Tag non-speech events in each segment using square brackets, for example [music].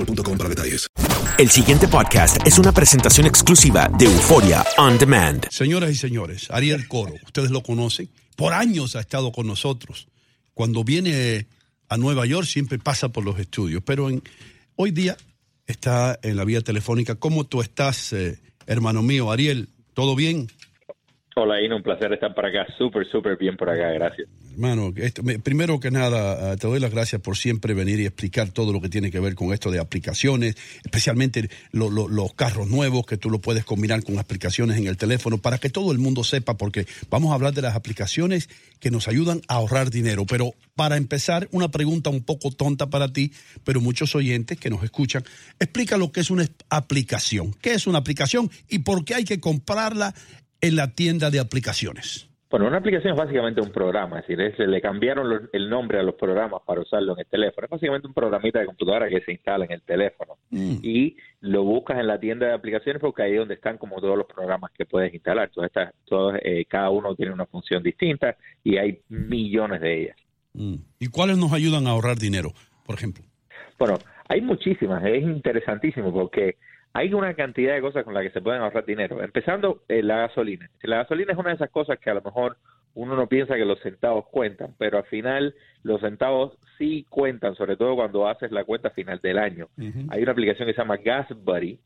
boostmobile.com para detalles. El siguiente podcast es una presentación exclusiva de Euforia On Demand. Señoras y señores, Ariel Coro, ustedes lo conocen, por años ha estado con nosotros. Cuando viene a Nueva York siempre pasa por los estudios, pero en, hoy día está en la vía telefónica. ¿Cómo tú estás, eh, hermano mío? Ariel, ¿todo bien? Hola, Ino, un placer estar por acá. Súper, súper bien por acá, gracias. Hermano, esto- me- primero que nada, eh, te doy las gracias por siempre venir y explicar todo lo que tiene que ver con esto de aplicaciones, especialmente lo- lo- los carros nuevos, que tú lo puedes combinar con aplicaciones en el teléfono, para que todo el mundo sepa, porque vamos a hablar de las aplicaciones que nos ayudan a ahorrar dinero. Pero para empezar, una pregunta un poco tonta para ti, pero muchos oyentes que nos escuchan, explica lo que es una aplicación. ¿Qué es una aplicación y por qué hay que comprarla en la tienda de aplicaciones? Bueno, una aplicación es básicamente un programa, es decir, es- le cambiaron el nombre a los programas para usarlo en el teléfono. Es básicamente un programita de computadora que se instala en el teléfono y lo buscas en la tienda de aplicaciones porque ahí es donde están como todos los programas que puedes instalar. Todas estas, todos, eh, cada uno tiene una función distinta y hay millones de ellas. Mm. ¿Y cuáles nos ayudan a ahorrar dinero, por ejemplo? Bueno, hay muchísimas, es interesantísimo porque hay una cantidad de cosas con las que se pueden ahorrar dinero. Empezando, eh, la gasolina. La gasolina es una de esas cosas que a lo mejor uno no piensa que los centavos cuentan, pero al final los centavos sí cuentan, sobre todo cuando haces la cuenta final del año. Hay una aplicación que se llama Gas Buddy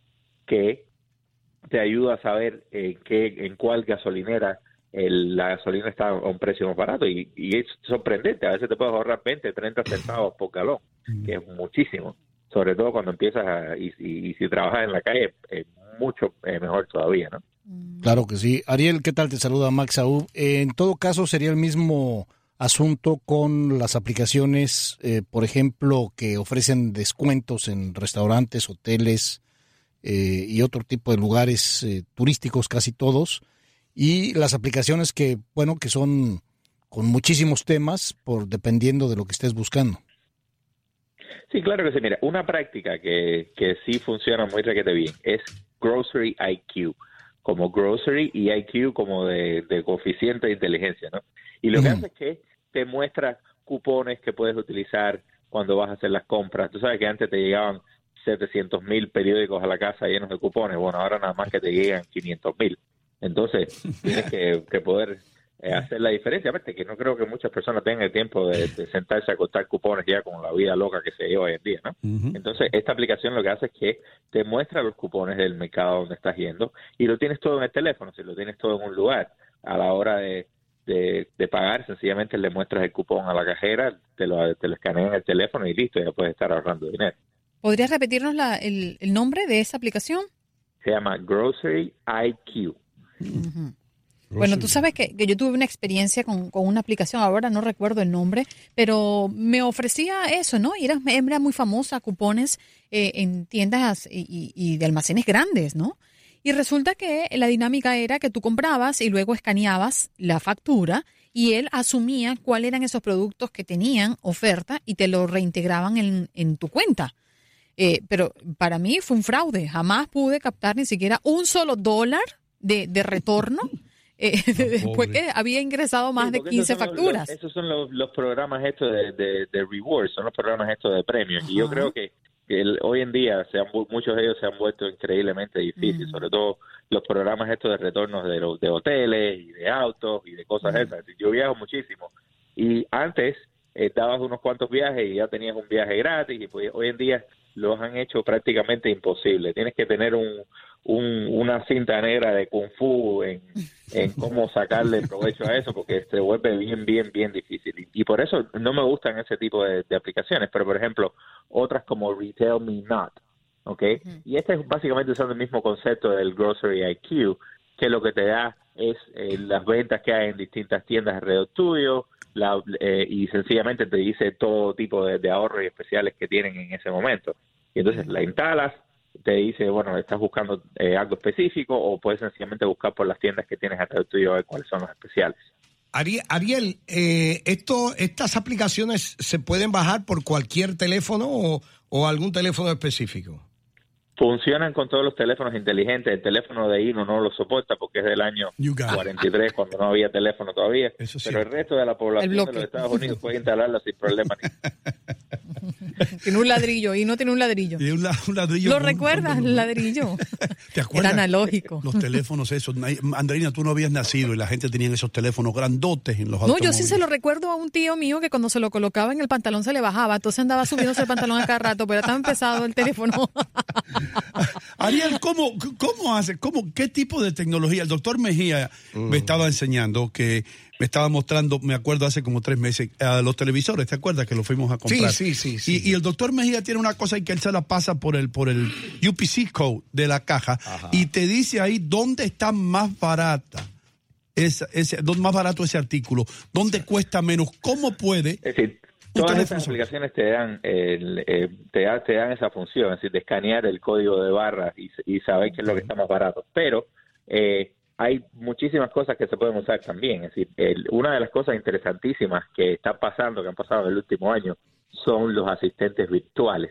que te ayuda a saber eh, qué, en cuál gasolinera el- la gasolina está a un precio más barato y, y es sorprendente. A veces te puedes ahorrar 20, 30 centavos por galón, que es muchísimo. Sobre todo cuando empiezas a, y, y- y si trabajas en la calle, es mucho eh, mejor todavía, ¿no? Claro que sí. Ariel, ¿qué tal? Te saluda Max Saúl. En todo caso, sería el mismo asunto con las aplicaciones, eh, por ejemplo, que ofrecen descuentos en restaurantes, hoteles eh, y otro tipo de lugares eh, turísticos, casi todos, y las aplicaciones que, bueno, que son con muchísimos temas, por dependiendo de lo que estés buscando. Sí, claro que sí. Mira, una práctica que, que sí funciona muy requete bien es Grocery IQ, como Grocery y IQ como de, de coeficiente de inteligencia, ¿no? Y lo que hace es que te muestra cupones que puedes utilizar cuando vas a hacer las compras. Tú sabes que antes te llegaban 700 mil periódicos a la casa llenos de cupones. Bueno, ahora nada más que te llegan 500 mil. Entonces, tienes que, que poder hacer la diferencia. Aparte, que no creo que muchas personas tengan el tiempo de, de sentarse a contar cupones ya con la vida loca que se lleva hoy en día, ¿no? Entonces, esta aplicación lo que hace es que te muestra los cupones del mercado donde estás yendo y lo tienes todo en el teléfono, si lo tienes todo en un lugar. A la hora de, de, de pagar, sencillamente le muestras el cupón a la cajera, te lo, te lo escanean en el teléfono y listo, ya puedes estar ahorrando dinero. ¿Podrías repetirnos la, el, el nombre de esa aplicación? Se llama Grocery IQ. Bueno, tú sabes que, que yo tuve una experiencia con, con una aplicación, ahora no recuerdo el nombre, pero me ofrecía eso, ¿no? Y era, era muy famosa, cupones eh, en tiendas y, y- y de almacenes grandes, ¿no? Y resulta que la dinámica era que tú comprabas y luego escaneabas la factura y él asumía cuáles eran esos productos que tenían oferta y te lo reintegraban en, en tu cuenta. Eh, pero para mí fue un fraude. Jamás pude captar ni siquiera un solo dólar de, de retorno eh, [laughs] después que había ingresado más Sí, de porque 15 esos son los- facturas. los- esos son los, los programas estos de, de, de rewards, son los programas estos de premios. Y yo creo que, que el- hoy en día se han, muchos de ellos se han vuelto increíblemente difíciles, sobre todo los programas estos de retornos de, los- de hoteles y de autos y de cosas esas. Yo viajo muchísimo y antes eh, dabas unos cuantos viajes y ya tenías un viaje gratis y pues hoy en día los han hecho prácticamente imposible. Tienes que tener un, un- una cinta negra de kung fu en, en [laughs] cómo sacarle provecho a eso porque se vuelve bien, bien, bien difícil. Y, y por eso no me gustan ese tipo de, de aplicaciones. Pero, por ejemplo, otras como Retail Me Not, ¿ok? Y este es básicamente usando el mismo concepto del Grocery IQ, que lo que te da es eh, las ventas que hay en distintas tiendas alrededor tuyo, la, eh, y sencillamente te dice todo tipo de, ahorros y especiales que tienen en ese momento. Y entonces la instalas, te dice, bueno, estás buscando eh, algo específico o puedes sencillamente buscar por las tiendas que tienes alrededor tuyo a ver cuáles son los especiales. Ari- Ariel, eh, esto, ¿estas aplicaciones se pueden bajar por cualquier teléfono o, o algún teléfono específico? Funcionan con todos los teléfonos inteligentes. El teléfono de Ino no lo soporta porque es del año 43, cuando no había teléfono todavía. Pero el resto de la población de los Estados Unidos puede instalarlo sin problema. [laughs] [laughs] Tiene un ladrillo y no tiene un ladrillo. Y un, la- un ladrillo. ¿Lo recuerdas, el ladrillo? [laughs] ¿Te acuerdas? Era analógico. Los teléfonos esos. Andreina, tú no habías nacido y la gente tenía esos teléfonos grandotes en los No, yo sí se lo recuerdo a un tío mío que cuando se lo colocaba en el pantalón se le bajaba, entonces andaba subiéndose el pantalón a cada rato, pero estaba empezado el teléfono. [laughs] Ariel, ¿cómo, cómo hace? ¿Cómo, ¿Qué tipo de tecnología? El doctor Mejía me estaba enseñando que me estaba mostrando, me acuerdo hace como tres meses, a los televisores, ¿te acuerdas que los fuimos a comprar? Sí, sí, sí, sí. Y, y el doctor Mejía tiene una cosa y que él se la pasa por el, por el UPC code de la caja y te dice ahí dónde está más barata. Esa, ese, dónde más barato ese artículo, dónde cuesta menos, cómo puede Es decir, todas estas aplicaciones te dan, el, eh, te, da- te dan esa función, es decir, de escanear el código de barras y, y saber qué es lo que está más barato. Pero eh, hay muchísimas cosas que se pueden usar también. Es decir, el- una de las cosas interesantísimas que están pasando, que han pasado en el último año, son los asistentes virtuales.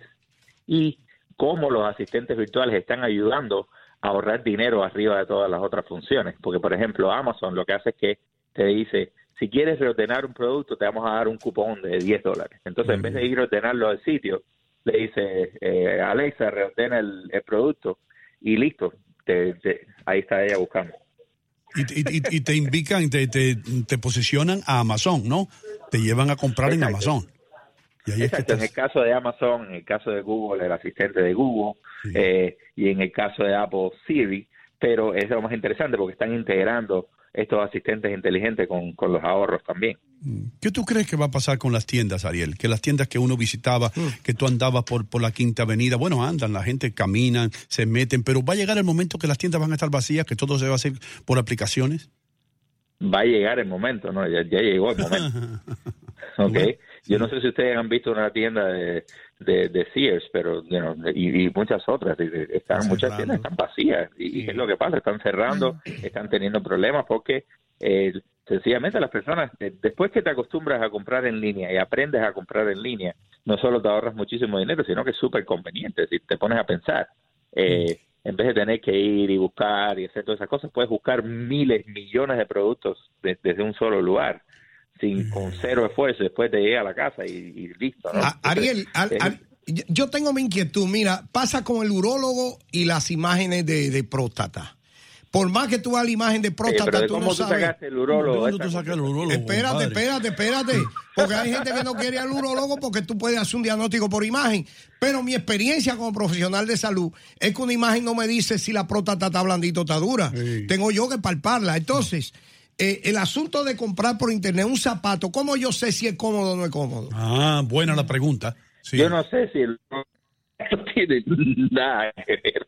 Y cómo los asistentes virtuales están ayudando a ahorrar dinero arriba de todas las otras funciones. Porque, por ejemplo, Amazon lo que hace es que te dice, si quieres reordenar un producto, te vamos a dar un cupón de 10 dólares. Entonces, en vez de ir a ordenarlo al sitio, le dice, eh, Alexa, reordena el, el producto y listo, te- te- ahí está ella buscando. y, y- y- y te indican, te, te, te posicionan a Amazon, ¿no? Te llevan a comprar en. Amazon. Y ahí es que Exacto, en el caso de Amazon, en el caso de Google, el asistente de Google, eh, y en el caso de Apple, Siri, pero es lo más interesante porque están integrando estos asistentes inteligentes con, con los ahorros también. ¿Qué tú crees que va a pasar con las tiendas, Ariel? Que las tiendas que uno visitaba, que tú andabas por, por la Quinta Avenida, bueno, andan, la gente camina, se meten, pero va a llegar el momento que las tiendas van a estar vacías, que todo se va a hacer por aplicaciones. Va a llegar el momento, ¿no? Ya, ya llegó el momento. [laughs] ¿ok? Yo no sé si ustedes han visto una tienda de, de, de Sears, pero you know, y, y muchas otras, están, muchas tiendas están vacías. ¿Y, es lo que pasa? Están cerrando, están teniendo problemas porque eh, sencillamente las personas, eh, después que te acostumbras a comprar en línea y aprendes a comprar en línea, no solo te ahorras muchísimo dinero, sino que es súper conveniente. Si te pones a pensar, eh, en vez de tener que ir y buscar y hacer todas esas cosas, puedes buscar miles, millones de productos de- desde un solo lugar, sin con cero esfuerzo. Después te llega a la casa y, y listo. ¿no? A- Ariel, al- Es- al- yo- tengo mi inquietud. Mira, pasa con el urólogo y las imágenes de, de próstata. Por más que tú hagas la imagen de próstata, ¿de tú no tú sabes. sacaste el urólogo? ¿De dónde tú el urólogo? Espérate, espérate, espérate. Porque hay gente que no quiere al urólogo porque tú puedes hacer un diagnóstico por imagen. Pero mi experiencia como profesional de salud es que una imagen no me dice si la próstata está blandita o está dura. Tengo yo que palparla. Entonces, eh, el asunto de comprar por internet un zapato, ¿cómo yo sé si es cómodo o no es cómodo? Ah, buena la pregunta. Sí. Yo no sé si el... [laughs] no tiene nada que ver.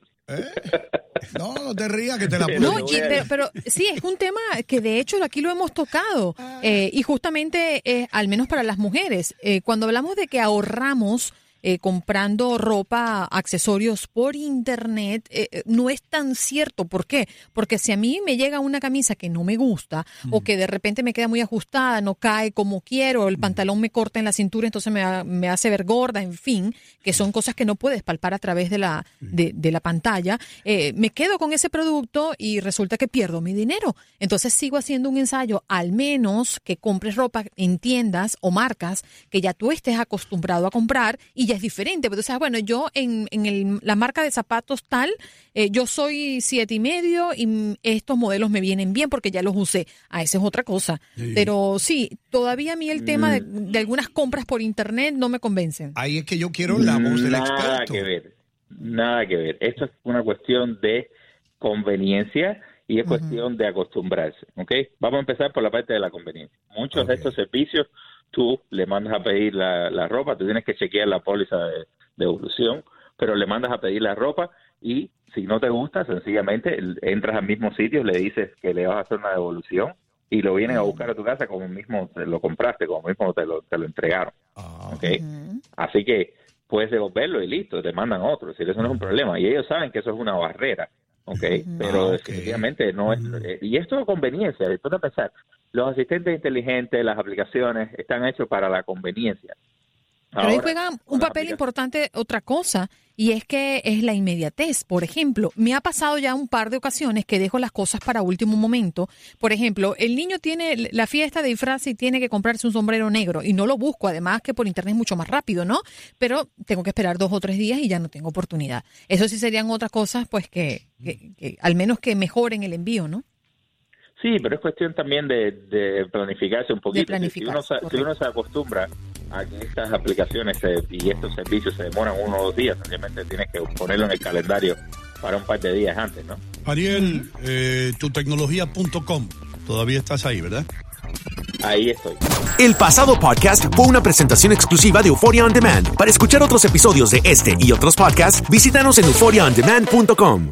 No, no te rías que te la [laughs] No, pongo. y- pero, pero sí, es un tema que de hecho aquí lo hemos tocado eh, y justamente, eh, al menos para las mujeres, eh, cuando hablamos de que ahorramos eh, comprando ropa, accesorios por internet, eh, eh, no es tan cierto. ¿Por qué? Porque si a mí me llega una camisa que no me gusta o que de repente me queda muy ajustada, no cae como quiero, el pantalón me corta en la cintura, entonces me, me hace ver gorda, en fin, que son cosas que no puedes palpar a través de la, de, de la pantalla, eh, me quedo con ese producto y resulta que pierdo mi dinero. Entonces sigo haciendo un ensayo, al menos que compres ropa en tiendas o marcas que ya tú estés acostumbrado a comprar y ya es diferente. Pero tú sabes, bueno, yo en, en el- la marca de zapatos tal, eh, yo soy siete y medio y mm, estos modelos me vienen bien porque ya los usé. A esa es otra cosa. Sí. Pero sí, todavía a mí el tema de, de algunas compras por internet no me convencen. Ahí es que yo quiero la voz del Nada experto. que ver, nada que ver. Esto es una cuestión de conveniencia y es cuestión de acostumbrarse, ¿ok? Vamos a empezar por la parte de la conveniencia. Muchos de estos servicios, tú le mandas a pedir la, la ropa, tú tienes que chequear la póliza de, de evolución, pero le mandas a pedir la ropa y si no te gusta, sencillamente entras al mismo sitio, le dices que le vas a hacer una devolución y lo vienen a buscar a tu casa como mismo te lo compraste, como mismo te lo, te lo entregaron. ¿ok? Así que puedes devolverlo y listo, te mandan otro, si eso no es un problema. Y ellos saben que eso es una barrera, ¿ok? Pero definitivamente no es... eh, Y esto es conveniencia, después de pensar, los asistentes inteligentes, las aplicaciones están hechos para la conveniencia. Pero ahí juega un papel importante otra cosa, y es que es la inmediatez. Por ejemplo, me ha pasado ya un par de ocasiones que dejo las cosas para último momento. Por ejemplo, el niño tiene la fiesta de disfraz y tiene que comprarse un sombrero negro, y no lo busco, además que por internet es mucho más rápido, ¿no? Pero tengo que esperar dos o tres días y ya no tengo oportunidad. Eso sí serían otras cosas, pues que, que- que al menos que mejoren el envío, ¿no? Sí, pero es cuestión también de, de planificarse un poquito. planificarse, si, uno, se- si uno se acostumbra a que estas aplicaciones se- y estos servicios se demoran uno o dos días, simplemente tienes que ponerlo en el calendario para un par de días antes, ¿no? Ariel, eh, tutecnología.com. Todavía estás ahí, ¿verdad? Ahí estoy. El pasado podcast fue una presentación exclusiva de Euphoria On Demand. Para escuchar otros episodios de este y otros podcasts, visítanos en euphoriaondemand.com.